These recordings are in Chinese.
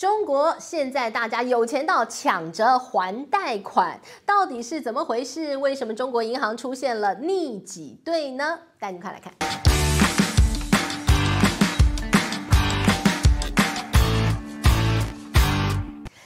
中国现在大家有钱到抢着还贷款，到底是怎么回事？为什么中国银行出现了逆挤兑呢？带你快来看。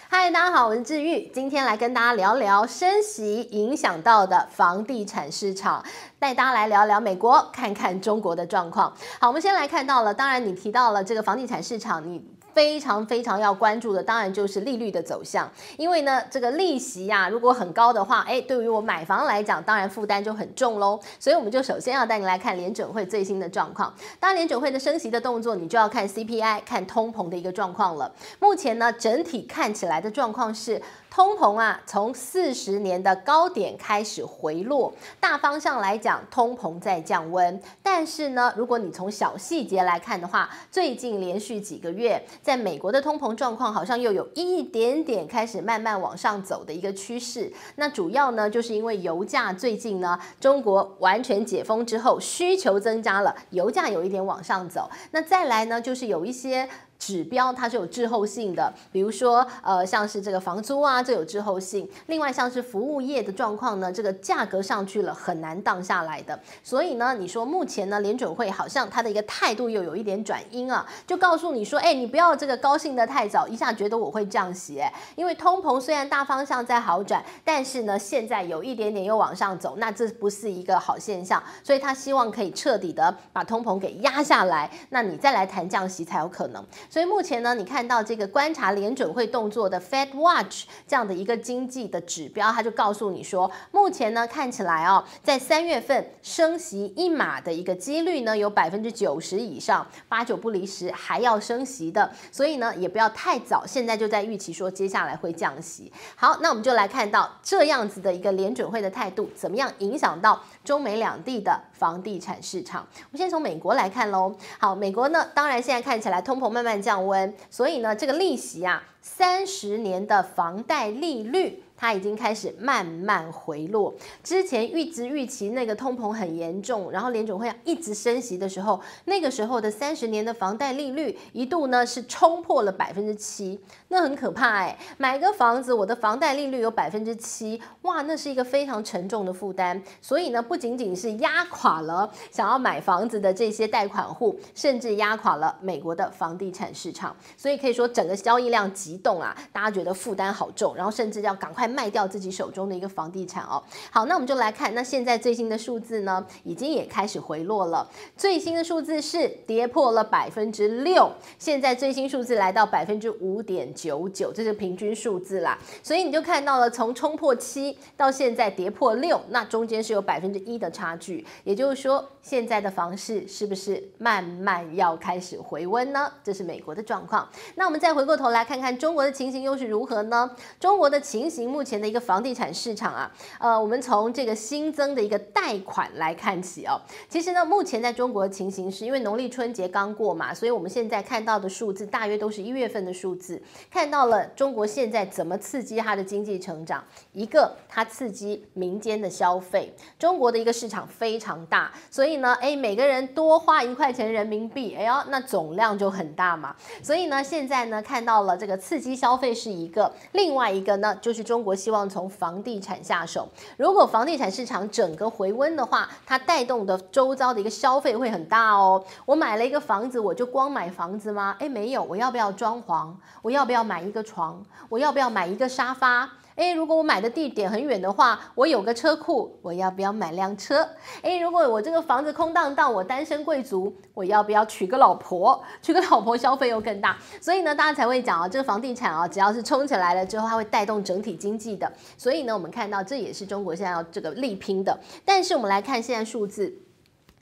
嗨，大家好，我是志玉，今天来跟大家聊聊升息影响到的房地产市场，带大家来聊聊美国，看看中国的状况。好，我们先来看到了，当然你提到了这个房地产市场，你。非常非常要关注的，当然就是利率的走向，因为呢，这个利息呀、啊，如果很高的话，哎，对于我买房来讲，当然负担就很重喽。所以我们就首先要带你来看联准会最新的状况。当然，联准会的升息的动作，你就要看 CPI，看通膨的一个状况了。目前呢，整体看起来的状况是。通膨啊，从四十年的高点开始回落，大方向来讲，通膨在降温。但是呢，如果你从小细节来看的话，最近连续几个月，在美国的通膨状况好像又有一点点开始慢慢往上走的一个趋势。那主要呢，就是因为油价最近呢，中国完全解封之后，需求增加了，油价有一点往上走。那再来呢，就是有一些。指标它是有滞后性的，比如说呃像是这个房租啊，这有滞后性。另外像是服务业的状况呢，这个价格上去了很难降下来的。所以呢，你说目前呢联准会好像它的一个态度又有一点转阴啊，就告诉你说，哎，你不要这个高兴得太早，一下觉得我会降息，因为通膨虽然大方向在好转，但是呢现在有一点点又往上走，那这不是一个好现象。所以他希望可以彻底的把通膨给压下来，那你再来谈降息才有可能。所以目前呢，你看到这个观察联准会动作的 Fed Watch 这样的一个经济的指标，它就告诉你说，目前呢看起来哦，在三月份升息一码的一个几率呢有百分之九十以上，八九不离十还要升息的，所以呢也不要太早，现在就在预期说接下来会降息。好，那我们就来看到这样子的一个联准会的态度，怎么样影响到中美两地的房地产市场？我们先从美国来看喽。好，美国呢，当然现在看起来通膨慢慢降温，所以呢，这个利息啊，三十年的房贷利率。它已经开始慢慢回落。之前一直预期那个通膨很严重，然后联总会一直升息的时候，那个时候的三十年的房贷利率一度呢是冲破了百分之七，那很可怕哎！买个房子，我的房贷利率有百分之七，哇，那是一个非常沉重的负担。所以呢，不仅仅是压垮了想要买房子的这些贷款户，甚至压垮了美国的房地产市场。所以可以说整个交易量急冻啊，大家觉得负担好重，然后甚至要赶快。卖掉自己手中的一个房地产哦。好，那我们就来看，那现在最新的数字呢，已经也开始回落了。最新的数字是跌破了百分之六，现在最新数字来到百分之五点九九，这是平均数字啦。所以你就看到了，从冲破七到现在跌破六，那中间是有百分之一的差距。也就是说，现在的房市是不是慢慢要开始回温呢？这是美国的状况。那我们再回过头来看看中国的情形又是如何呢？中国的情形。目前的一个房地产市场啊，呃，我们从这个新增的一个贷款来看起哦。其实呢，目前在中国的情形是因为农历春节刚过嘛，所以我们现在看到的数字大约都是一月份的数字。看到了中国现在怎么刺激它的经济成长？一个，它刺激民间的消费。中国的一个市场非常大，所以呢，哎，每个人多花一块钱人民币，哎呦，那总量就很大嘛。所以呢，现在呢，看到了这个刺激消费是一个，另外一个呢，就是中。中国希望从房地产下手。如果房地产市场整个回温的话，它带动的周遭的一个消费会很大哦。我买了一个房子，我就光买房子吗？诶，没有，我要不要装潢？我要不要买一个床？我要不要买一个沙发？诶，如果我买的地点很远的话，我有个车库，我要不要买辆车？诶，如果我这个房子空荡荡，我单身贵族，我要不要娶个老婆？娶个老婆消费又更大，所以呢，大家才会讲啊，这个房地产啊，只要是冲起来了之后，它会带动整体经济的。所以呢，我们看到这也是中国现在要这个力拼的。但是我们来看现在数字。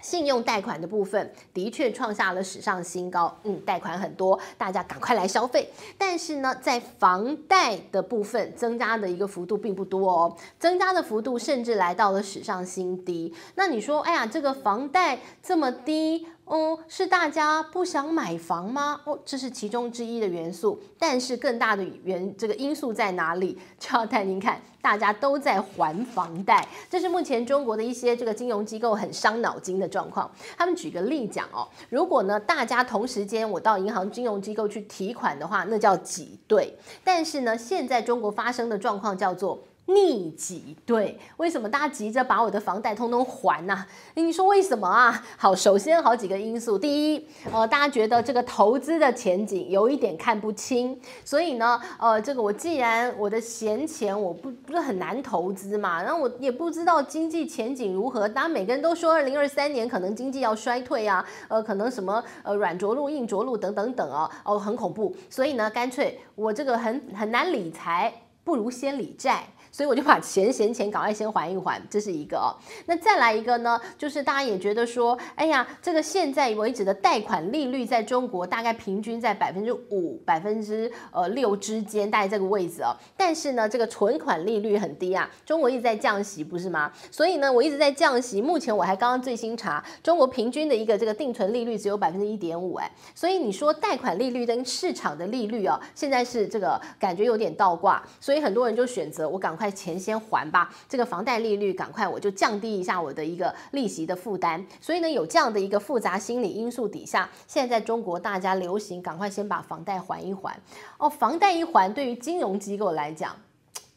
信用贷款的部分的确创下了史上新高，嗯，贷款很多，大家赶快来消费。但是呢，在房贷的部分增加的一个幅度并不多哦，增加的幅度甚至来到了史上新低。那你说，哎呀，这个房贷这么低？哦，是大家不想买房吗？哦，这是其中之一的元素。但是更大的原这个因素在哪里？就要带您看，大家都在还房贷，这是目前中国的一些这个金融机构很伤脑筋的状况。他们举个例讲哦，如果呢大家同时间我到银行金融机构去提款的话，那叫挤兑。但是呢，现在中国发生的状况叫做。逆挤对，为什么大家急着把我的房贷通通还呢、你说为什么啊？好，首先好几个因素。第一，呃，大家觉得这个投资的前景有一点看不清，所以呢，呃，这个我既然我的闲钱我不不是很难投资嘛，然后我也不知道经济前景如何。当然每个人都说二零二三年可能经济要衰退啊，呃，可能什么呃软着陆、硬着陆等等等哦，哦，很恐怖。所以呢，干脆我这个很很难理财，不如先理债。所以我就把钱闲钱赶快先还一还，这是一个哦。那再来一个呢，就是大家也觉得说，哎呀，这个现在为止的贷款利率在中国大概平均在百分之五、百分之呃六之间，大概这个位置哦。但是呢，这个存款利率很低啊，中国一直在降息，不是吗？所以呢，我一直在降息。目前我还刚刚最新查，中国平均的一个这个定存利率只有百分之一点五，哎，所以你说贷款利率跟市场的利率哦，现在是这个感觉有点倒挂，所以很多人就选择我赶快。快钱先还吧，这个房贷利率赶快我就降低一下我的一个利息的负担。所以呢，有这样的一个复杂心理因素底下，现在在中国大家流行赶快先把房贷还一还。哦，房贷一还，对于金融机构来讲。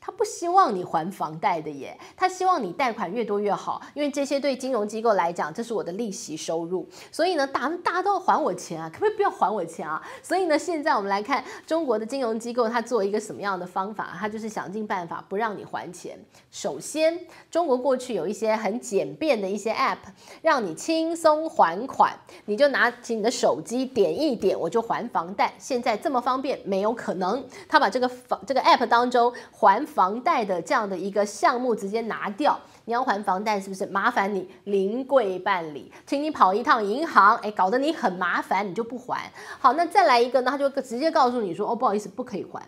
他不希望你还房贷的耶，他希望你贷款越多越好，因为这些对金融机构来讲，这是我的利息收入。所以呢，大大家都要还我钱啊，可不可以不要还我钱啊？所以呢，现在我们来看中国的金融机构，它做一个什么样的方法？它就是想尽办法不让你还钱。首先，中国过去有一些很简便的一些 App，让你轻松还款，你就拿起你的手机点一点，我就还房贷。现在这么方便，没有可能。他把这个房这个 App 当中还。房贷的这样的一个项目直接拿掉，你要还房贷是不是？麻烦你临柜办理，请你跑一趟银行，哎，搞得你很麻烦，你就不还。好，那再来一个呢，他就直接告诉你说，哦，不好意思，不可以还。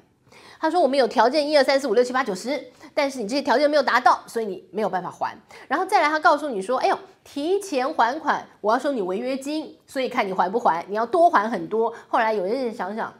他说我们有条件，一二三四五六七八九十，但是你这些条件没有达到，所以你没有办法还。然后再来，他告诉你说，哎呦，提前还款，我要收你违约金，所以看你还不还，你要多还很多。后来有些人想想。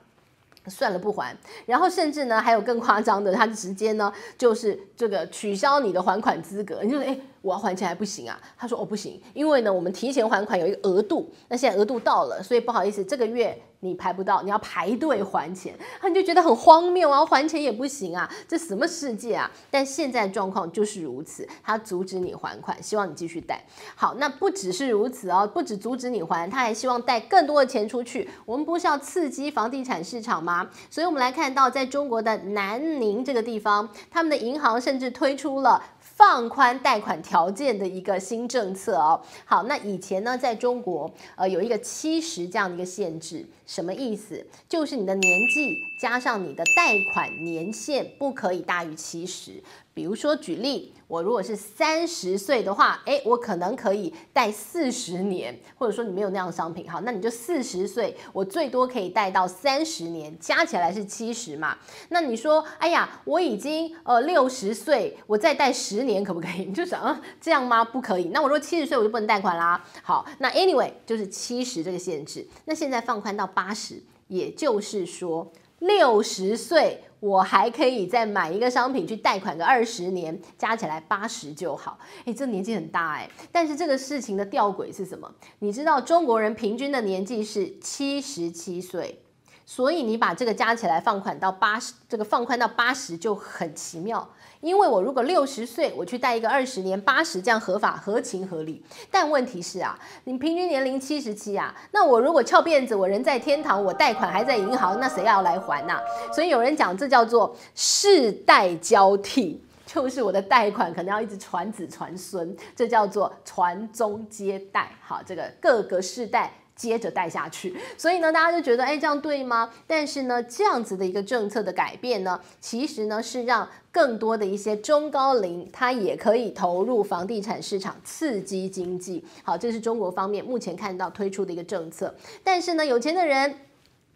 算了不还，然后甚至呢还有更夸张的，他直接呢就是这个取消你的还款资格，你就哎。诶我要还钱还不行啊？他说哦不行，因为呢我们提前还款有一个额度，那现在额度到了，所以不好意思，这个月你排不到，你要排队还钱。他就觉得很荒谬啊，还钱也不行啊，这什么世界啊？但现在状况就是如此，他阻止你还款，希望你继续贷。好，那不只是如此哦，不止阻止你还，他还希望贷更多的钱出去。我们不是要刺激房地产市场吗？所以我们来看到，在中国的南宁这个地方，他们的银行甚至推出了。放宽贷款条件的一个新政策哦。好，那以前呢，在中国，呃，有一个七十这样的一个限制，什么意思？就是你的年纪加上你的贷款年限不可以大于七十。比如说，举例，我如果是三十岁的话，诶，我可能可以贷四十年，或者说你没有那样的商品，好，那你就四十岁，我最多可以贷到三十年，加起来是七十嘛。那你说，哎呀，我已经呃六十岁，我再贷十年可不可以？你就想啊，这样吗？不可以。那我说七十岁我就不能贷款啦。好，那 anyway 就是七十这个限制。那现在放宽到八十，也就是说六十岁。我还可以再买一个商品去贷款个二十年，加起来八十就好。诶，这年纪很大诶，但是这个事情的吊诡是什么？你知道中国人平均的年纪是七十七岁，所以你把这个加起来放款到八十，这个放宽到八十就很奇妙。因为我如果六十岁，我去贷一个二十年八十，这样合法合情合理。但问题是啊，你平均年龄七十七啊，那我如果翘辫子，我人在天堂，我贷款还在银行，那谁要来还呐、啊？所以有人讲这叫做世代交替，就是我的贷款可能要一直传子传孙，这叫做传宗接代。好，这个各个世代。接着贷下去，所以呢，大家就觉得，哎，这样对吗？但是呢，这样子的一个政策的改变呢，其实呢是让更多的一些中高龄，他也可以投入房地产市场，刺激经济。好，这是中国方面目前看到推出的一个政策。但是呢，有钱的人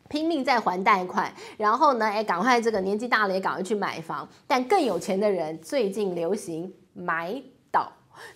拼命在还贷款，然后呢，哎，赶快这个年纪大了也赶快去买房。但更有钱的人最近流行买。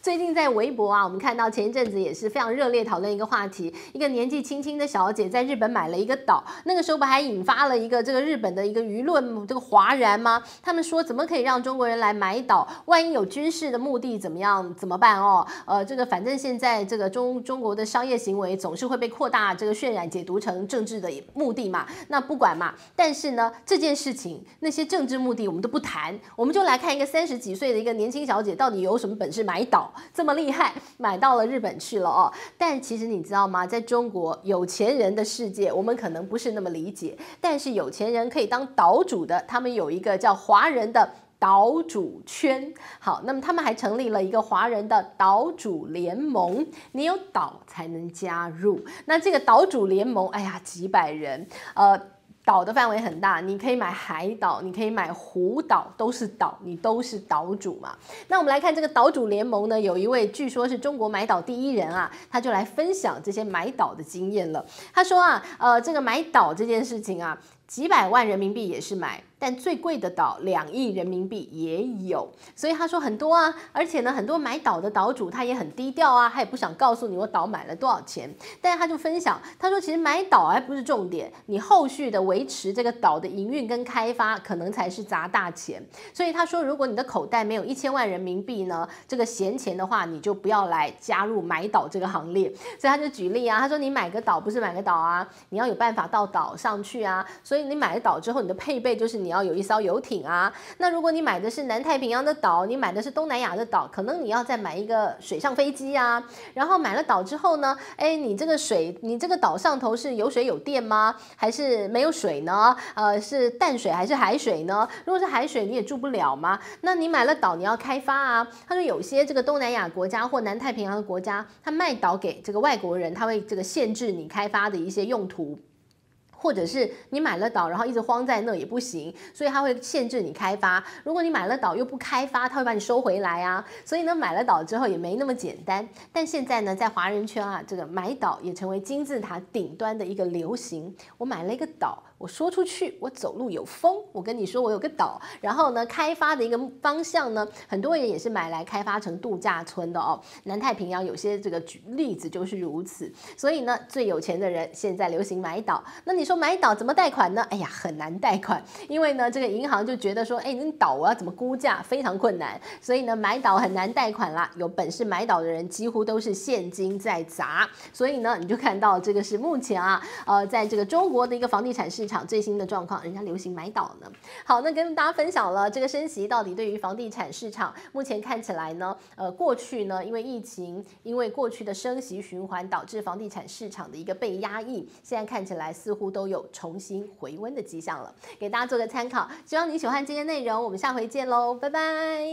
最近在微博啊，我们看到前一阵子也是非常热烈讨论一个话题，一个年纪轻轻的小姐在日本买了一个岛，那个时候不还引发了一个这个日本的一个舆论这个哗然吗？他们说怎么可以让中国人来买岛？万一有军事的目的怎么样怎么办哦？呃，这个反正现在这个中中国的商业行为总是会被扩大这个渲染解读成政治的目的嘛，那不管嘛。但是呢，这件事情那些政治目的我们都不谈，我们就来看一个三十几岁的一个年轻小姐到底有什么本事买岛岛这么厉害，买到了日本去了哦。但其实你知道吗？在中国有钱人的世界，我们可能不是那么理解。但是有钱人可以当岛主的，他们有一个叫华人的岛主圈。好，那么他们还成立了一个华人的岛主联盟，你有岛才能加入。那这个岛主联盟，哎呀，几百人，呃。岛的范围很大，你可以买海岛，你可以买湖岛，都是岛，你都是岛主嘛。那我们来看这个岛主联盟呢，有一位据说是中国买岛第一人啊，他就来分享这些买岛的经验了。他说啊，呃，这个买岛这件事情啊，几百万人民币也是买。但最贵的岛两亿人民币也有，所以他说很多啊，而且呢，很多买岛的岛主他也很低调啊，他也不想告诉你我岛买了多少钱。但是他就分享，他说其实买岛还不是重点，你后续的维持这个岛的营运跟开发可能才是砸大钱。所以他说，如果你的口袋没有一千万人民币呢，这个闲钱的话，你就不要来加入买岛这个行列。所以他就举例啊，他说你买个岛不是买个岛啊，你要有办法到岛上去啊。所以你买了岛之后，你的配备就是你要。有一艘游艇啊，那如果你买的是南太平洋的岛，你买的是东南亚的岛，可能你要再买一个水上飞机啊。然后买了岛之后呢，哎，你这个水，你这个岛上头是有水有电吗？还是没有水呢？呃，是淡水还是海水呢？如果是海水，你也住不了吗？那你买了岛，你要开发啊。他说有些这个东南亚国家或南太平洋的国家，他卖岛给这个外国人，他会这个限制你开发的一些用途。或者是你买了岛，然后一直荒在那也不行，所以它会限制你开发。如果你买了岛又不开发，它会把你收回来啊。所以呢，买了岛之后也没那么简单。但现在呢，在华人圈啊，这个买岛也成为金字塔顶端的一个流行。我买了一个岛。我说出去，我走路有风。我跟你说，我有个岛，然后呢，开发的一个方向呢，很多人也是买来开发成度假村的哦。南太平洋有些这个举例子就是如此。所以呢，最有钱的人现在流行买岛。那你说买岛怎么贷款呢？哎呀，很难贷款，因为呢，这个银行就觉得说，哎，你岛我要怎么估价，非常困难。所以呢，买岛很难贷款啦。有本事买岛的人几乎都是现金在砸。所以呢，你就看到这个是目前啊，呃，在这个中国的一个房地产市。市场最新的状况，人家流行买岛呢。好，那跟大家分享了这个升息到底对于房地产市场目前看起来呢，呃，过去呢因为疫情，因为过去的升息循环导致房地产市场的一个被压抑，现在看起来似乎都有重新回温的迹象了。给大家做个参考，希望你喜欢今天内容，我们下回见喽，拜拜。